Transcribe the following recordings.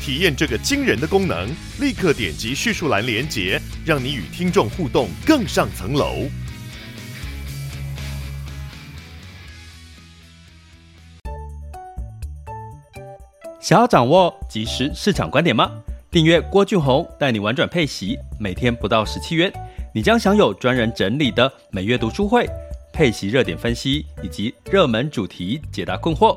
体验这个惊人的功能，立刻点击叙述栏连接，让你与听众互动更上层楼。想要掌握即时市场观点吗？订阅郭俊宏带你玩转配息，每天不到十七元，你将享有专人整理的每月读书会、配息热点分析以及热门主题解答困惑。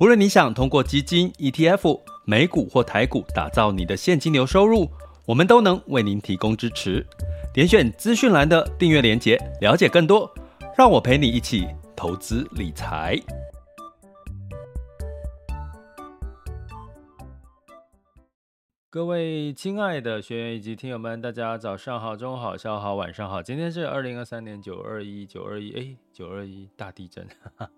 不论你想通过基金、ETF、美股或台股打造你的现金流收入，我们都能为您提供支持。点选资讯栏的订阅连结，了解更多。让我陪你一起投资理财。各位亲爱的学员以及听友们，大家早上好、中午好、下午好、晚上好。今天是二零二三年九二一九二一，哎，九二一大地震，哈哈，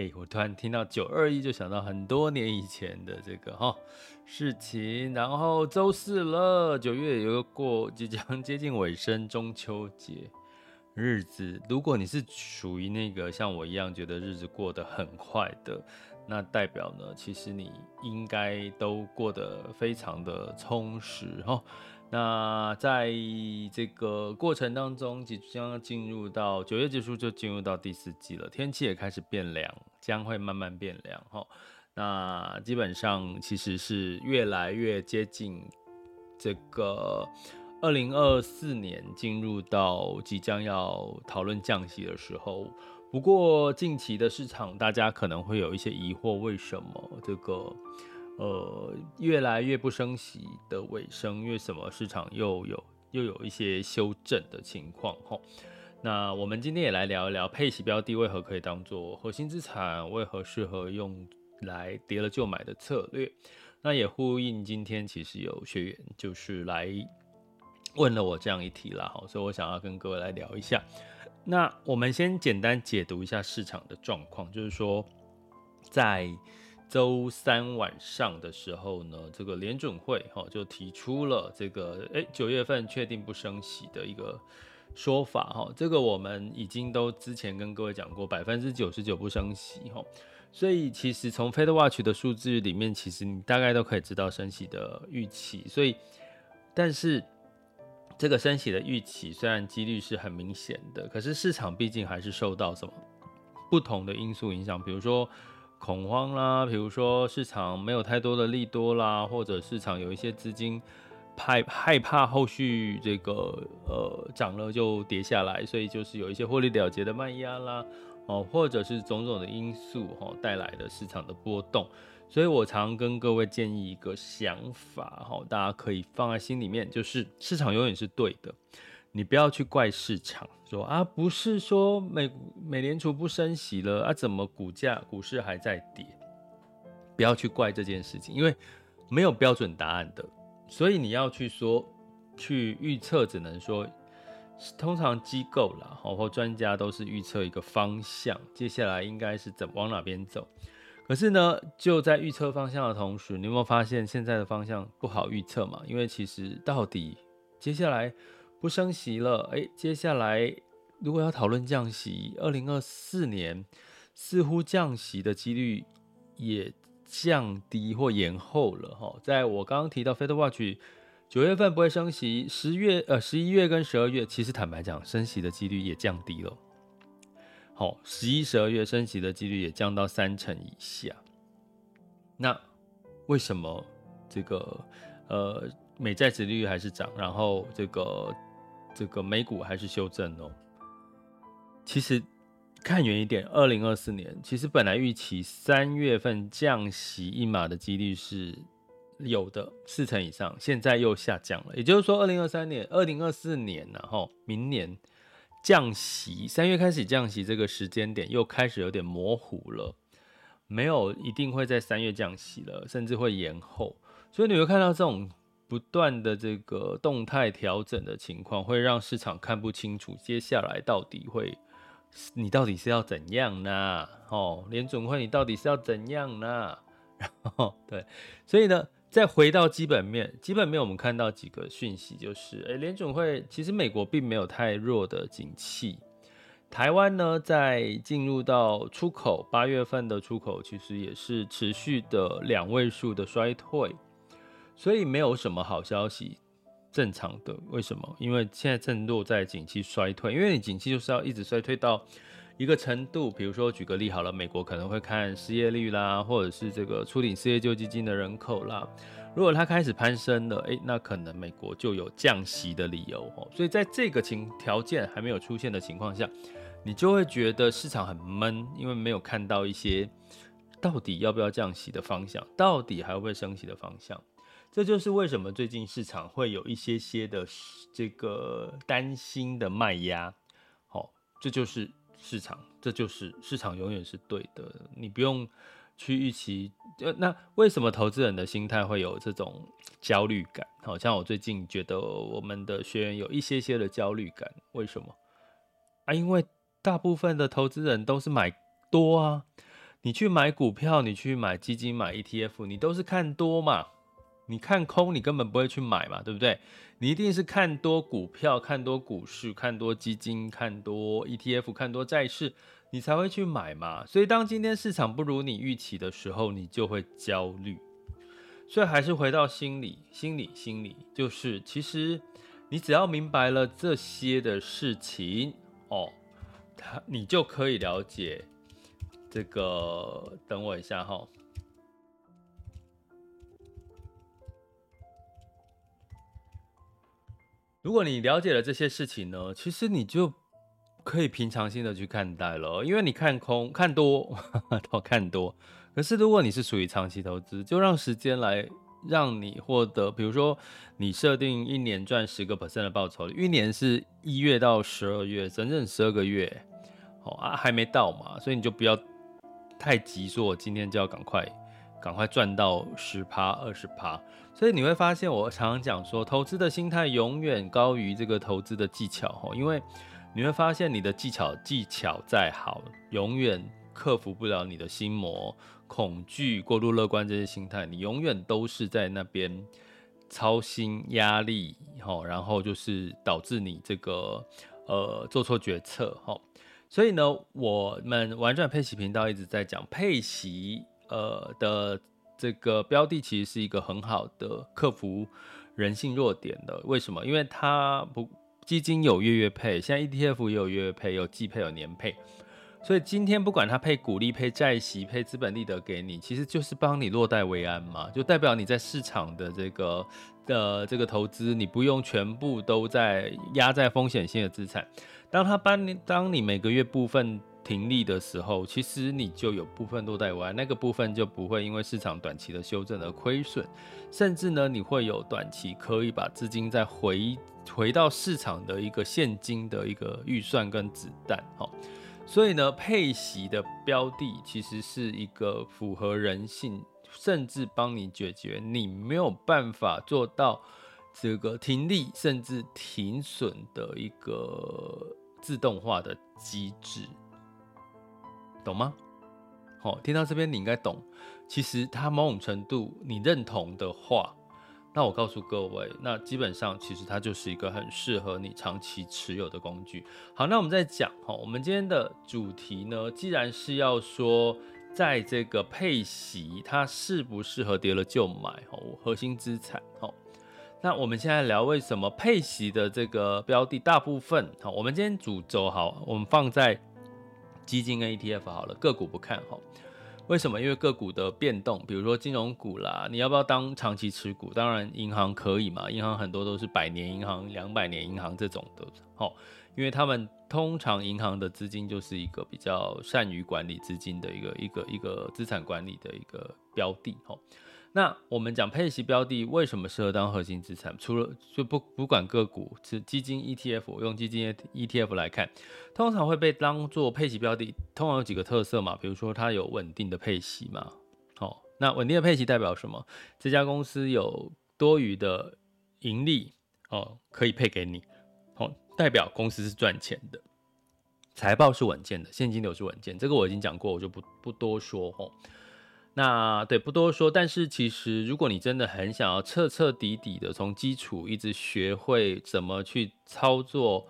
哎，我突然听到九二一，就想到很多年以前的这个哈、事情。然后周四了，九月有个过即将接近尾声，中秋节日子。如果你是属于那个像我一样觉得日子过得很快的。那代表呢，其实你应该都过得非常的充实哈。那在这个过程当中，即将要进入到九月结束，就进入到第四季了。天气也开始变凉，将会慢慢变凉哈。那基本上其实是越来越接近这个二零二四年，进入到即将要讨论降息的时候。不过近期的市场，大家可能会有一些疑惑，为什么这个呃越来越不升息的尾声，因为什么市场又有又有一些修正的情况？吼，那我们今天也来聊一聊配息标的为何可以当做核心资产，为何适合用来跌了就买的策略？那也呼应今天其实有学员就是来问了我这样一题啦，哈，所以我想要跟各位来聊一下。那我们先简单解读一下市场的状况，就是说，在周三晚上的时候呢，这个联准会哈就提出了这个诶九月份确定不升息的一个说法哈，这个我们已经都之前跟各位讲过，百分之九十九不升息哈，所以其实从 FedWatch 的数字里面，其实你大概都可以知道升息的预期，所以但是。这个升息的预期虽然几率是很明显的，可是市场毕竟还是受到什么不同的因素影响，比如说恐慌啦，比如说市场没有太多的利多啦，或者市场有一些资金害害怕后续这个呃涨了就跌下来，所以就是有一些获利了结的卖压啦，哦，或者是种种的因素哈带来的市场的波动。所以我常跟各位建议一个想法，哈，大家可以放在心里面，就是市场永远是对的，你不要去怪市场，说啊，不是说美美联储不升息了啊，怎么股价股市还在跌？不要去怪这件事情，因为没有标准答案的，所以你要去说去预测，只能说通常机构啦，或专家都是预测一个方向，接下来应该是怎往哪边走。可是呢，就在预测方向的同时，你有没有发现现在的方向不好预测嘛？因为其实到底接下来不升息了，诶，接下来如果要讨论降息，二零二四年似乎降息的几率也降低或延后了哈。在我刚刚提到 FedWatch 九月份不会升息，十月呃十一月跟十二月，其实坦白讲，升息的几率也降低了。好，十一、十二月升息的几率也降到三成以下。那为什么这个呃美债殖利率还是涨，然后这个这个美股还是修正哦？其实看远一点，二零二四年其实本来预期三月份降息一码的几率是有的，四成以上，现在又下降了。也就是说，二零二三年、二零二四年，然后明年。降息，三月开始降息，这个时间点又开始有点模糊了，没有一定会在三月降息了，甚至会延后。所以你会看到这种不断的这个动态调整的情况，会让市场看不清楚接下来到底会，你到底是要怎样呢？哦，联准会你到底是要怎样呢？然后对，所以呢。再回到基本面，基本面我们看到几个讯息，就是，诶，联准会其实美国并没有太弱的景气，台湾呢在进入到出口，八月份的出口其实也是持续的两位数的衰退，所以没有什么好消息，正常的。为什么？因为现在正落在景气衰退，因为你景气就是要一直衰退到。一个程度，比如说举个例好了，美国可能会看失业率啦，或者是这个出领失业救济金的人口啦。如果它开始攀升了，诶，那可能美国就有降息的理由哦。所以在这个情条件还没有出现的情况下，你就会觉得市场很闷，因为没有看到一些到底要不要降息的方向，到底还会不会升息的方向。这就是为什么最近市场会有一些些的这个担心的卖压。好，这就是。市场，这就是市场，永远是对的。你不用去预期。呃，那为什么投资人的心态会有这种焦虑感？好像我最近觉得我们的学员有一些些的焦虑感。为什么？啊，因为大部分的投资人都是买多啊。你去买股票，你去买基金、买 ETF，你都是看多嘛。你看空，你根本不会去买嘛，对不对？你一定是看多股票、看多股市、看多基金、看多 ETF、看多债市，你才会去买嘛。所以当今天市场不如你预期的时候，你就会焦虑。所以还是回到心理，心理，心理，就是其实你只要明白了这些的事情哦，他你就可以了解这个。等我一下哈。如果你了解了这些事情呢，其实你就可以平常心的去看待了，因为你看空、看多 都看多。可是如果你是属于长期投资，就让时间来让你获得，比如说你设定一年赚十个 percent 的报酬，一年是一月到十二月，整整十二个月，好啊，还没到嘛，所以你就不要太急，说我今天就要赶快。赶快赚到十趴二十趴，所以你会发现，我常常讲说，投资的心态永远高于这个投资的技巧哦，因为你会发现，你的技巧技巧再好，永远克服不了你的心魔、恐惧、过度乐观这些心态，你永远都是在那边操心压力，然后就是导致你这个呃做错决策哈。所以呢，我们玩转配息频道一直在讲配息。呃的这个标的其实是一个很好的克服人性弱点的。为什么？因为它不基金有月月配，现在 ETF 也有月月配，有季配，有年配。所以今天不管它配股利、配债息、配资本利得给你，其实就是帮你落袋为安嘛，就代表你在市场的这个的这个投资，你不用全部都在压在风险性的资产。当它帮你，当你每个月部分。停利的时候，其实你就有部分落袋为安，那个部分就不会因为市场短期的修正而亏损，甚至呢，你会有短期可以把资金再回回到市场的一个现金的一个预算跟子弹，哈，所以呢，配息的标的其实是一个符合人性，甚至帮你解决你没有办法做到这个停利甚至停损的一个自动化的机制。懂吗？好，听到这边你应该懂。其实它某种程度你认同的话，那我告诉各位，那基本上其实它就是一个很适合你长期持有的工具。好，那我们再讲哈，我们今天的主题呢，既然是要说在这个配息，它适不适合跌了就买哦，核心资产哦。那我们现在聊为什么配息的这个标的大部分好，我们今天主轴好，我们放在。基金跟 ETF 好了，个股不看哈。为什么？因为个股的变动，比如说金融股啦，你要不要当长期持股？当然，银行可以嘛，银行很多都是百年银行、两百年银行这种的，哈，因为他们通常银行的资金就是一个比较善于管理资金的一个一个一个资产管理的一个标的，哈。那我们讲配息标的为什么适合当核心资产？除了就不不管个股，是基金 ETF，用基金 ETF 来看，通常会被当做配息标的。通常有几个特色嘛，比如说它有稳定的配息嘛，好，那稳定的配息代表什么？这家公司有多余的盈利哦，可以配给你，哦，代表公司是赚钱的，财报是稳健的，现金流是稳健。这个我已经讲过，我就不不多说哦。那对，不多说。但是其实，如果你真的很想要彻彻底底的从基础一直学会怎么去操作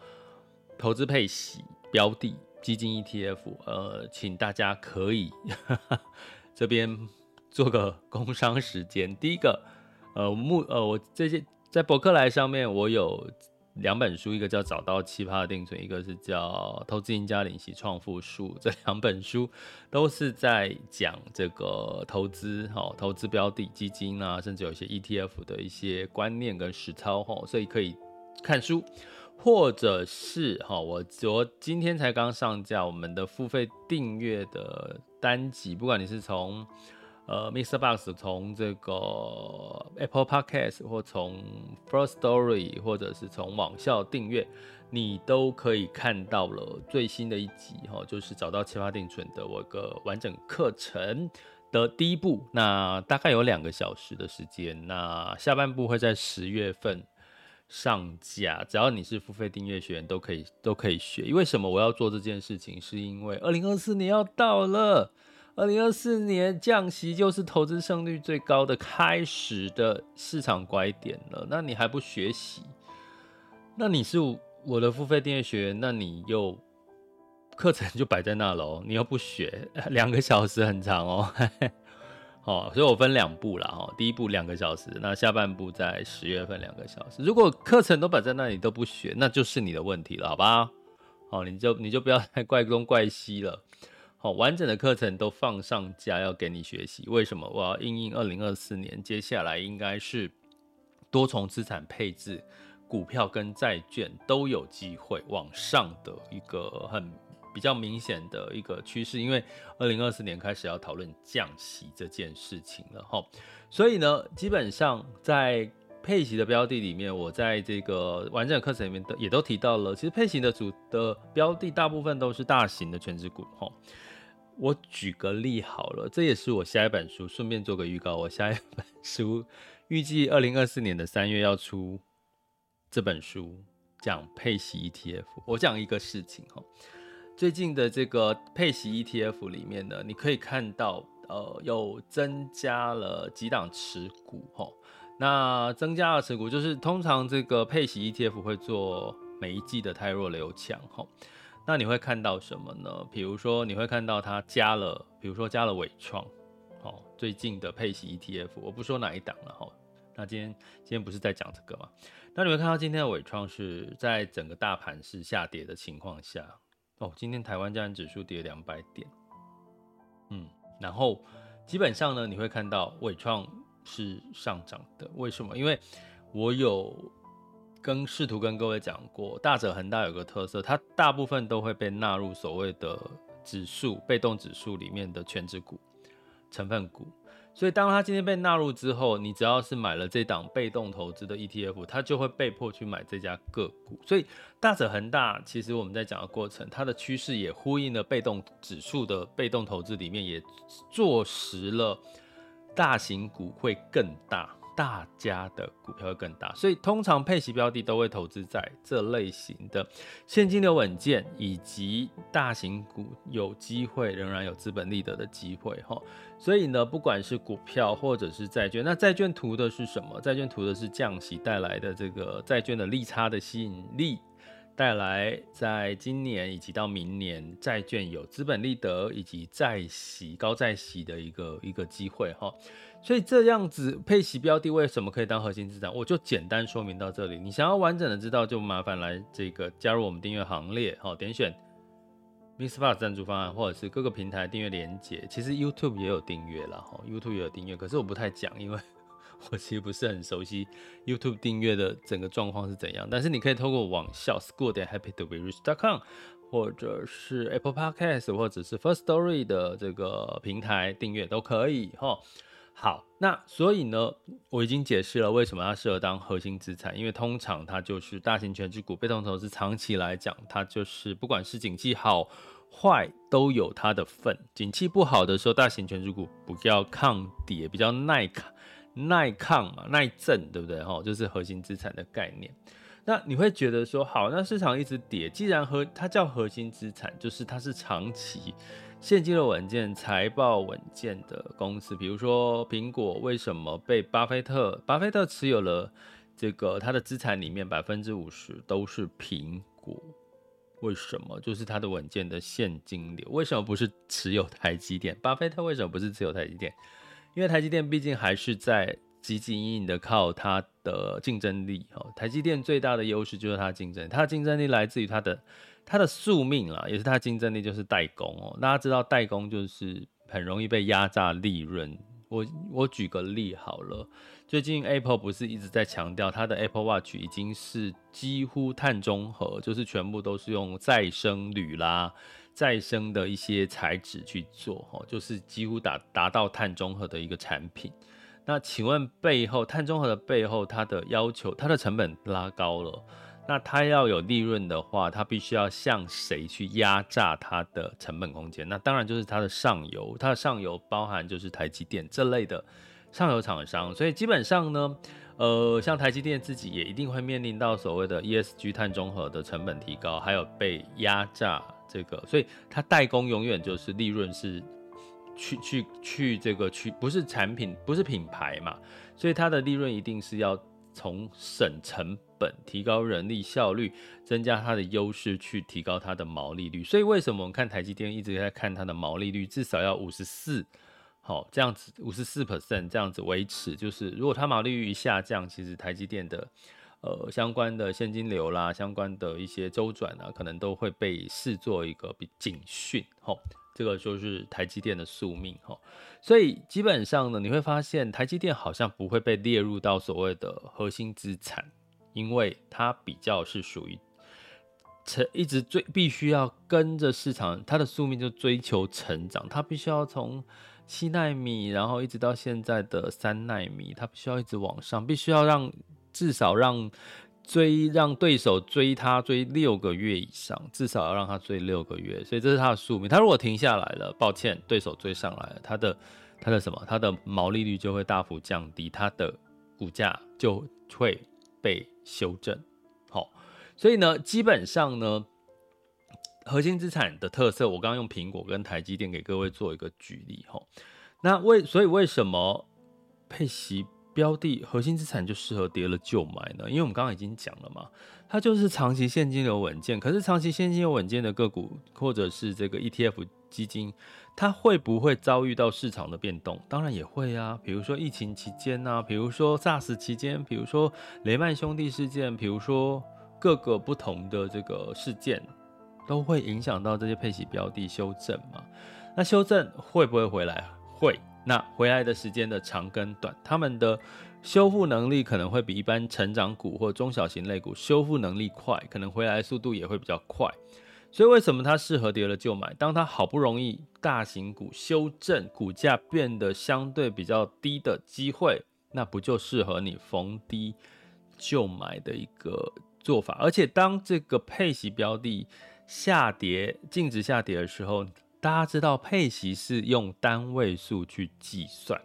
投资配息标的基金 ETF，呃，请大家可以呵呵这边做个工商时间。第一个，呃，目呃，我这些在博客来上面我有。两本书，一个叫《找到奇葩的定存》，一个是叫《投资赢家领息创富术》。这两本书都是在讲这个投资，哈，投资标的基金啊，甚至有一些 ETF 的一些观念跟实操，哈，所以可以看书，或者是哈，我昨今天才刚上架我们的付费订阅的单集，不管你是从呃，Mr. Box 从这个 Apple Podcast 或从 First Story，或者是从网校订阅，你都可以看到了最新的一集哈，就是找到七八定存的我个完整课程的第一步，那大概有两个小时的时间，那下半部会在十月份上架，只要你是付费订阅学员都可以都可以学。为什么我要做这件事情？是因为二零二四年要到了。二零二四年降息就是投资胜率最高的开始的市场拐点了。那你还不学习？那你是我的付费订阅学员，那你又课程就摆在那喽。你又不学，两个小时很长哦。好，所以我分两步啦。哈。第一步两个小时，那下半部在十月份两个小时。如果课程都摆在那里都不学，那就是你的问题了，好吧？好，你就你就不要再怪东怪西了。好，完整的课程都放上架要给你学习。为什么？我要应应二零二四年，接下来应该是多重资产配置，股票跟债券都有机会往上的一个很比较明显的一个趋势。因为二零二四年开始要讨论降息这件事情了，哈。所以呢，基本上在配息的标的里面，我在这个完整课程里面都也都提到了。其实配息的组的标的大部分都是大型的全职股，哈。我举个例好了，这也是我下一本书，顺便做个预告。我下一本书 预计二零二四年的三月要出这本书，讲配息 ETF。我讲一个事情哈，最近的这个配息 ETF 里面呢，你可以看到，呃，又增加了几档持股哈。那增加了持股，就是通常这个配息 ETF 会做每一季的汰弱留强哈。那你会看到什么呢？比如说，你会看到它加了，比如说加了纬创，哦，最近的配息 ETF，我不说哪一档了哈。那今天今天不是在讲这个嘛？那你会看到今天的纬创是在整个大盘是下跌的情况下，哦，今天台湾加权指数跌两百点，嗯，然后基本上呢，你会看到纬创是上涨的，为什么？因为我有。跟试图跟各位讲过，大者恒大有个特色，它大部分都会被纳入所谓的指数被动指数里面的全指股成分股，所以当它今天被纳入之后，你只要是买了这档被动投资的 ETF，它就会被迫去买这家个股。所以大者恒大，其实我们在讲的过程，它的趋势也呼应了被动指数的被动投资里面，也坐实了大型股会更大。大家的股票会更大，所以通常配息标的都会投资在这类型的现金流稳健以及大型股，有机会仍然有资本利得的机会哈。所以呢，不管是股票或者是债券，那债券图的是什么？债券图的是降息带来的这个债券的利差的吸引力，带来在今年以及到明年债券有资本利得以及债息高债息的一个一个机会哈。所以这样子配息标的为什么可以当核心资产？我就简单说明到这里。你想要完整的知道，就麻烦来这个加入我们订阅行列，好，点选 MixerBox 赞助方案，或者是各个平台订阅连接。其实 YouTube 也有订阅了，哈，YouTube 也有订阅，可是我不太讲，因为我其实不是很熟悉 YouTube 订阅的整个状况是怎样。但是你可以透过网校 school 点 happytoberich.com，或者是 Apple Podcast，或者是 First Story 的这个平台订阅都可以，哈。好，那所以呢，我已经解释了为什么它适合当核心资产，因为通常它就是大型权值股，被动投资长期来讲，它就是不管是景气好坏都有它的份。景气不好的时候，大型权值股比较抗跌，比较耐抗、耐抗嘛，耐震，对不对？哈，就是核心资产的概念。那你会觉得说，好，那市场一直跌，既然和它叫核心资产，就是它是长期现金流稳健、财报稳健的公司。比如说苹果，为什么被巴菲特？巴菲特持有了这个他的资产里面百分之五十都是苹果，为什么？就是它的稳健的现金流。为什么不是持有台积电？巴菲特为什么不是持有台积电？因为台积电毕竟还是在。积极隐隐的靠它的竞争力，哦，台积电最大的优势就是它的竞争，它的竞争力来自于它的它的宿命啦，也是它的竞争力就是代工哦。大家知道代工就是很容易被压榨利润。我我举个例好了，最近 Apple 不是一直在强调它的 Apple Watch 已经是几乎碳中和，就是全部都是用再生铝啦、再生的一些材质去做，哦，就是几乎达达到碳中和的一个产品。那请问背后碳中和的背后，它的要求，它的成本拉高了，那它要有利润的话，它必须要向谁去压榨它的成本空间？那当然就是它的上游，它的上游包含就是台积电这类的上游厂商。所以基本上呢，呃，像台积电自己也一定会面临到所谓的 ESG 碳中和的成本提高，还有被压榨这个，所以它代工永远就是利润是。去去去，这个去不是产品，不是品牌嘛，所以它的利润一定是要从省成本、提高人力效率、增加它的优势，去提高它的毛利率。所以为什么我们看台积电一直在看它的毛利率，至少要五十四，好这样子五十四 percent 这样子维持，就是如果它毛利率一下降，其实台积电的呃相关的现金流啦、相关的一些周转啊，可能都会被视作一个比警讯，吼。这个就是台积电的宿命哈，所以基本上呢，你会发现台积电好像不会被列入到所谓的核心资产，因为它比较是属于成一直追必须要跟着市场，它的宿命就追求成长，它必须要从七奈米，然后一直到现在的三奈米，它必须要一直往上，必须要让至少让。追让对手追他追六个月以上，至少要让他追六个月，所以这是他的宿命。他如果停下来了，抱歉，对手追上来了，他的他的什么？他的毛利率就会大幅降低，他的股价就会被修正。好，所以呢，基本上呢，核心资产的特色，我刚刚用苹果跟台积电给各位做一个举例。哈，那为所以为什么配息？标的核心资产就适合跌了就买呢？因为我们刚刚已经讲了嘛，它就是长期现金流稳健。可是长期现金流稳健的个股，或者是这个 ETF 基金，它会不会遭遇到市场的变动？当然也会啊。比如说疫情期间啊，比如说 SARS 期间，比如说雷曼兄弟事件，比如说各个不同的这个事件，都会影响到这些配息标的修正嘛。那修正会不会回来？会。那回来的时间的长跟短，他们的修复能力可能会比一般成长股或中小型类股修复能力快，可能回来速度也会比较快。所以为什么它适合跌了就买？当它好不容易大型股修正，股价变得相对比较低的机会，那不就适合你逢低就买的一个做法？而且当这个配息标的下跌、净值下跌的时候。大家知道配息是用单位数去计算，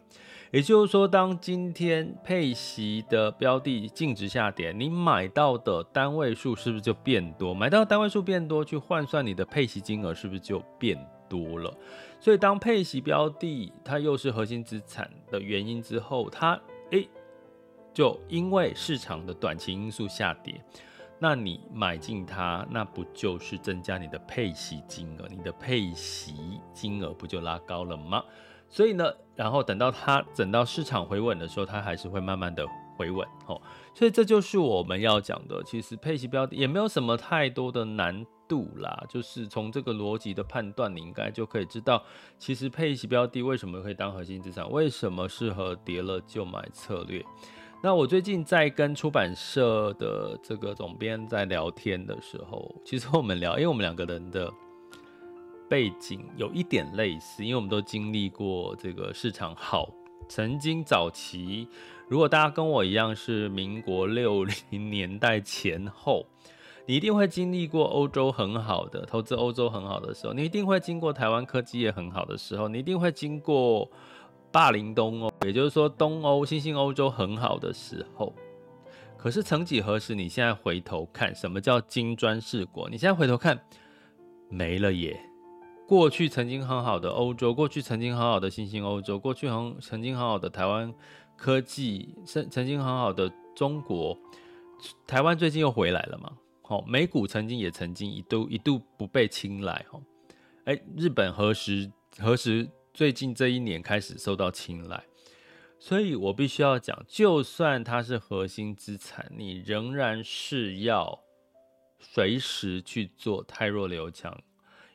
也就是说，当今天配息的标的净值下跌，你买到的单位数是不是就变多？买到单位数变多，去换算你的配息金额是不是就变多了？所以，当配息标的它又是核心资产的原因之后，它诶就因为市场的短期因素下跌。那你买进它，那不就是增加你的配息金额？你的配息金额不就拉高了吗？所以呢，然后等到它等到市场回稳的时候，它还是会慢慢的回稳哦。所以这就是我们要讲的，其实配息标的也没有什么太多的难度啦，就是从这个逻辑的判断，你应该就可以知道，其实配息标的为什么可以当核心资产，为什么适合跌了就买策略。那我最近在跟出版社的这个总编在聊天的时候，其实我们聊，因为我们两个人的背景有一点类似，因为我们都经历过这个市场好，曾经早期，如果大家跟我一样是民国六零年代前后，你一定会经历过欧洲很好的投资，欧洲很好的时候，你一定会经过台湾科技业很好的时候，你一定会经过霸凌东欧，也就是说东欧新兴欧洲很好的时候。可是曾几何时，你现在回头看，什么叫金砖四国？你现在回头看，没了耶。过去曾经很好的欧洲，过去曾经很好的新兴欧洲，过去很曾经很好的台湾科技，曾曾经很好的中国，台湾最近又回来了嘛？好，美股曾经也曾经一度一度不被青睐哈，哎，日本何时何时最近这一年开始受到青睐？所以我必须要讲，就算它是核心资产，你仍然是要随时去做太弱留强，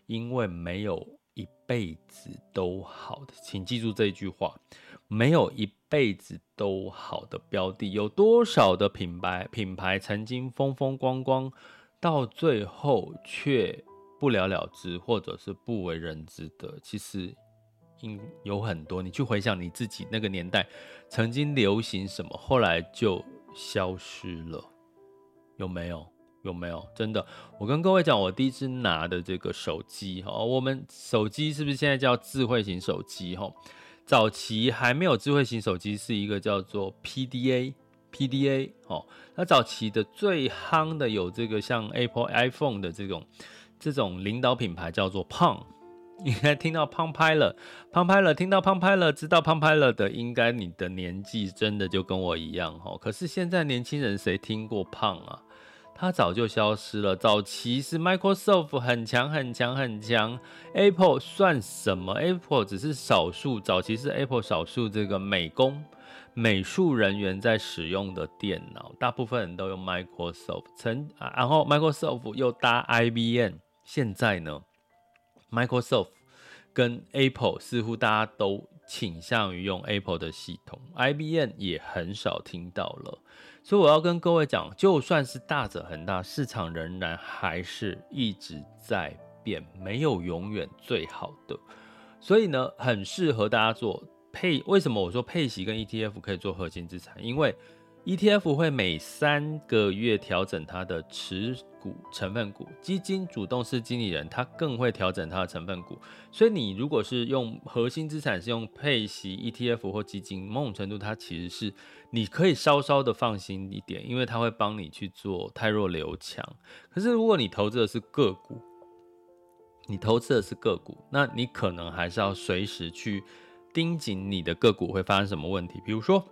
因为没有一辈子都好的，请记住这一句话：没有一辈子都好的标的。有多少的品牌品牌曾经风风光光，到最后却不了了之，或者是不为人知的？其实。有很多，你去回想你自己那个年代曾经流行什么，后来就消失了，有没有？有没有？真的，我跟各位讲，我第一次拿的这个手机哦，我们手机是不是现在叫智慧型手机哈？早期还没有智慧型手机，是一个叫做 PDA，PDA 哦。那早期的最夯的有这个像 Apple iPhone 的这种这种领导品牌叫做 Palm。应该听到胖拍了，胖拍了听到胖拍了知道胖拍了的，应该你的年纪真的就跟我一样哈。可是现在年轻人谁听过胖啊？它早就消失了。早期是 Microsoft 很强很强很强，Apple 算什么？Apple 只是少数，早期是 Apple 少数这个美工、美术人员在使用的电脑，大部分人都用 Microsoft，曾然后 Microsoft 又搭 IBM，现在呢？Microsoft 跟 Apple 似乎大家都倾向于用 Apple 的系统，IBM 也很少听到了。所以我要跟各位讲，就算是大者恒大，市场仍然还是一直在变，没有永远最好的。所以呢，很适合大家做配。为什么我说配息跟 ETF 可以做核心资产？因为 ETF 会每三个月调整它的持股成分股，基金主动式经理人他更会调整它的成分股。所以你如果是用核心资产，是用配息 ETF 或基金，某种程度它其实是你可以稍稍的放心一点，因为它会帮你去做汰弱留强。可是如果你投资的是个股，你投资的是个股，那你可能还是要随时去盯紧你的个股会发生什么问题，比如说。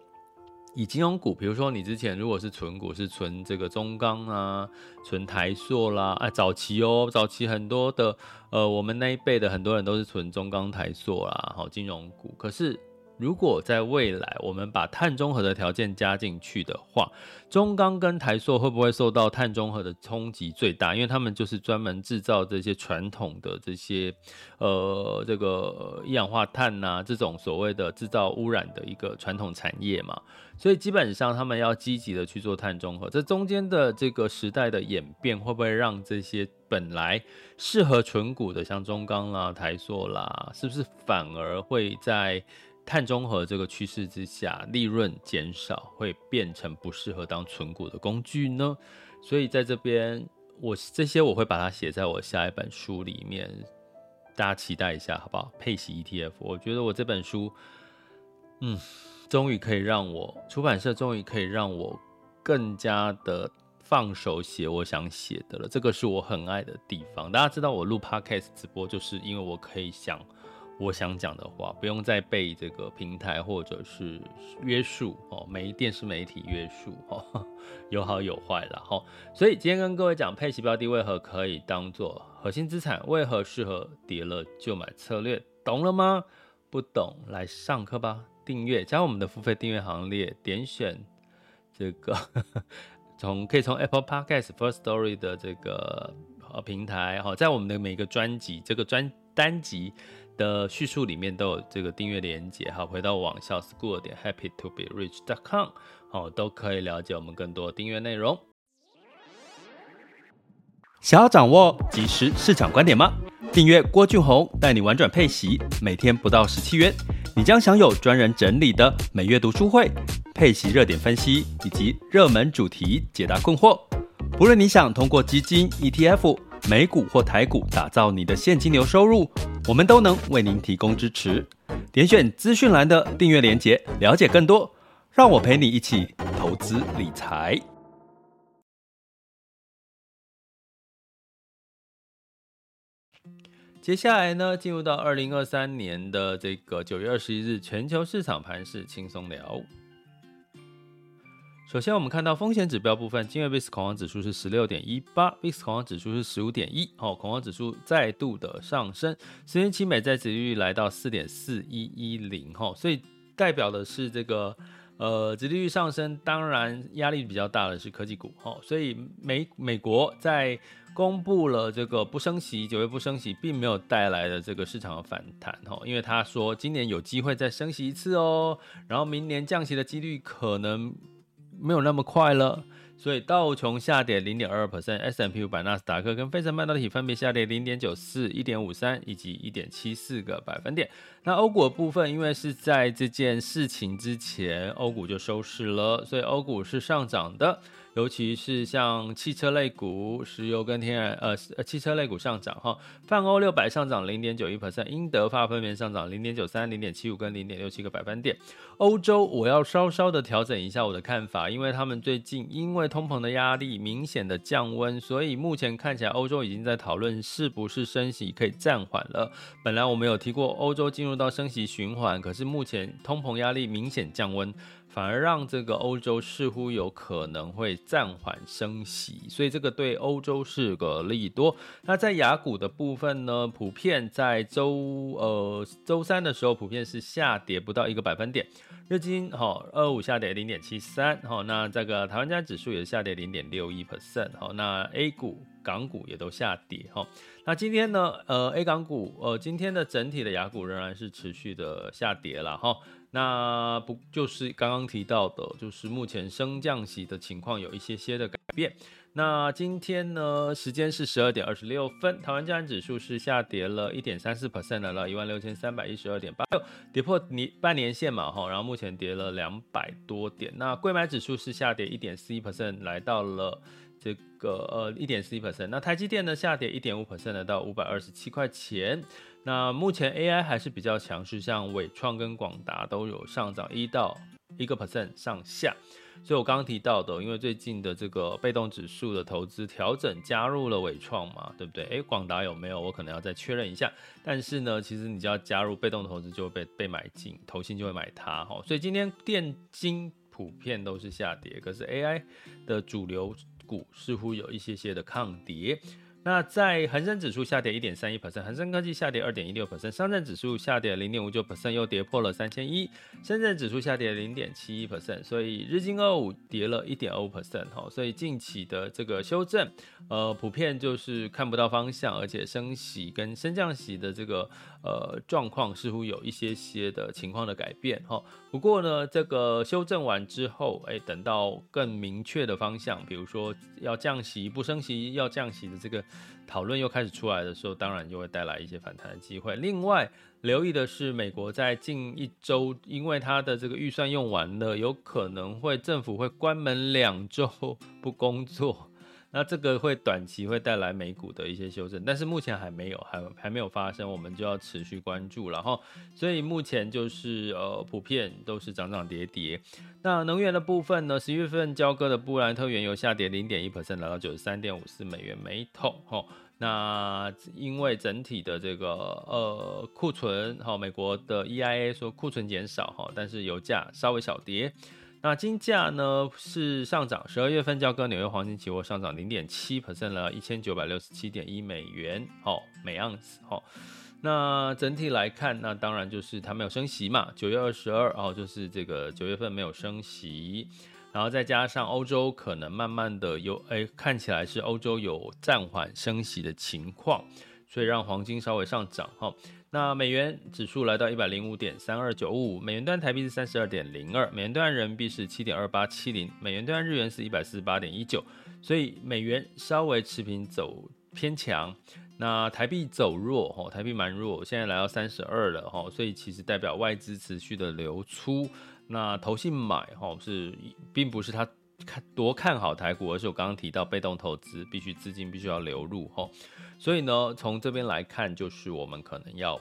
以金融股，比如说你之前如果是存股，是存这个中钢啊，存台塑啦，啊，早期哦，早期很多的，呃，我们那一辈的很多人都是存中钢、台塑啦，好，金融股，可是。如果在未来我们把碳中和的条件加进去的话，中钢跟台塑会不会受到碳中和的冲击最大？因为他们就是专门制造这些传统的这些呃这个一氧化碳呐、这种所谓的制造污染的一个传统产业嘛，所以基本上他们要积极的去做碳中和。这中间的这个时代的演变，会不会让这些本来适合纯股的像中钢啦、台塑啦，是不是反而会在？碳中和这个趋势之下，利润减少会变成不适合当存股的工具呢？所以在这边，我这些我会把它写在我下一本书里面，大家期待一下，好不好？配息 ETF，我觉得我这本书，嗯，终于可以让我出版社终于可以让我更加的放手写我想写的了，这个是我很爱的地方。大家知道我录 Podcast 直播，就是因为我可以想。我想讲的话，不用再被这个平台或者是约束哦，没电视媒体约束哦，有好有坏了哈。所以今天跟各位讲配息标的为何可以当做核心资产，为何适合跌了就买策略，懂了吗？不懂来上课吧，订阅加我们的付费订阅行列，点选这个从可以从 Apple Podcast First Story 的这个呃平台哈，在我们的每个专辑这个专单集。的叙述里面都有这个订阅连接，好，回到网校 school 点 happy to be rich dot com，好，都可以了解我们更多订阅内容。想要掌握即时市场观点吗？订阅郭俊宏带你玩转配息，每天不到十七元，你将享有专人整理的每月读书会、配息热点分析以及热门主题解答困惑。不论你想通过基金、ETF、美股或台股打造你的现金流收入，我们都能为您提供支持。点选资讯栏的订阅连结，了解更多。让我陪你一起投资理财。接下来呢，进入到二零二三年的这个九月二十一日，全球市场盘势轻松聊。首先，我们看到风险指标部分，今日 VIX 恐慌指数是十六点一八，VIX 恐慌指数是十五点一，哦，恐慌指数再度的上升，十年期美债殖利率来到四点四一一零，哈，所以代表的是这个呃殖利率上升，当然压力比较大的是科技股，哈，所以美美国在公布了这个不升息，九月不升息，并没有带来的这个市场的反弹，哈，因为他说今年有机会再升息一次哦，然后明年降息的几率可能。没有那么快了，所以道琼下跌零点二二 percent，S&P 五百、纳斯达克跟费城半导体分别下跌零点九四、一点五三以及一点七四个百分点。那欧股的部分，因为是在这件事情之前，欧股就收市了，所以欧股是上涨的。尤其是像汽车类股、石油跟天然呃呃汽车类股上涨哈，泛欧六百上涨零点九一 percent，英德法分别上涨零点九三、零点七五跟零点六七个百分点。欧洲我要稍稍的调整一下我的看法，因为他们最近因为通膨的压力明显的降温，所以目前看起来欧洲已经在讨论是不是升息可以暂缓了。本来我们有提过欧洲进入到升息循环，可是目前通膨压力明显降温。反而让这个欧洲似乎有可能会暂缓升息，所以这个对欧洲是个利多。那在雅股的部分呢，普遍在周呃周三的时候，普遍是下跌不到一个百分点。日经哈二五下跌零点七三，好，那这个台湾加指数也下跌零点六一 percent，好，那 A 股、港股也都下跌，哈。那今天呢，呃，A 港股，呃，今天的整体的雅股仍然是持续的下跌了，哈。那不就是刚刚提到的，就是目前升降息的情况有一些些的改变。那今天呢，时间是十二点二十六分，台湾加权指数是下跌了一点三四 percent 来到一万六千三百一十二点八六，跌破年半年线嘛，哈，然后目前跌了两百多点。那柜买指数是下跌一点四一 percent，来到了这个呃一点四一 percent。那台积电呢，下跌一点五 percent，来到五百二十七块钱。那目前 AI 还是比较强势，像纬创跟广达都有上涨一到一个 percent 上下。所以我刚刚提到的，因为最近的这个被动指数的投资调整加入了纬创嘛，对不对？诶，广达有没有？我可能要再确认一下。但是呢，其实你只要加入被动投资，就会被被买进，投信就会买它哈。所以今天电金普遍都是下跌，可是 AI 的主流股似乎有一些些的抗跌。那在恒生指数下跌一点三一 percent，恒生科技下跌二点一六 percent，上证指数下跌零点五九 percent，又跌破了三千一，深圳指数下跌零点七一 percent，所以日经二五跌了一点二 percent 哈，所以近期的这个修正，呃，普遍就是看不到方向，而且升息跟升降息的这个呃状况似乎有一些些的情况的改变哈。不过呢，这个修正完之后，哎，等到更明确的方向，比如说要降息不升息，要降息的这个。讨论又开始出来的时候，当然就会带来一些反弹的机会。另外，留意的是，美国在近一周，因为它的这个预算用完了，有可能会政府会关门两周不工作。那这个会短期会带来美股的一些修正，但是目前还没有，还还没有发生，我们就要持续关注。然后，所以目前就是呃，普遍都是涨涨跌跌。那能源的部分呢？十月份交割的布兰特原油下跌零点一 percent，来到九十三点五四美元每桶。哈，那因为整体的这个呃库存，哈，美国的 EIA 说库存减少，哈，但是油价稍微小跌。那金价呢是上涨，十二月份交割纽约黄金期货上涨零点七 percent 了，一千九百六十七点一美元，哦每盎司，哦。那整体来看，那当然就是它没有升息嘛，九月二十二号就是这个九月份没有升息，然后再加上欧洲可能慢慢的有，哎，看起来是欧洲有暂缓升息的情况，所以让黄金稍微上涨，哈。那美元指数来到一百零五点三二九五，美元兑台币是三十二点零二，美元兑人民币是七点二八七零，美元兑日元是一百四十八点一九，所以美元稍微持平走偏强，那台币走弱哈，台币蛮弱，现在来到三十二了哈，所以其实代表外资持续的流出，那投信买哈是并不是它看多看好台股，而是我刚刚提到被动投资必须资金必须要流入吼，所以呢，从这边来看，就是我们可能要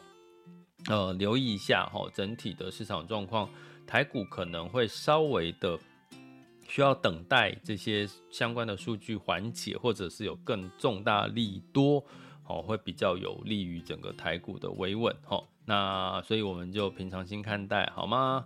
呃留意一下吼，整体的市场状况，台股可能会稍微的需要等待这些相关的数据缓解，或者是有更重大利多。哦，会比较有利于整个台股的维稳，哈，那所以我们就平常心看待，好吗？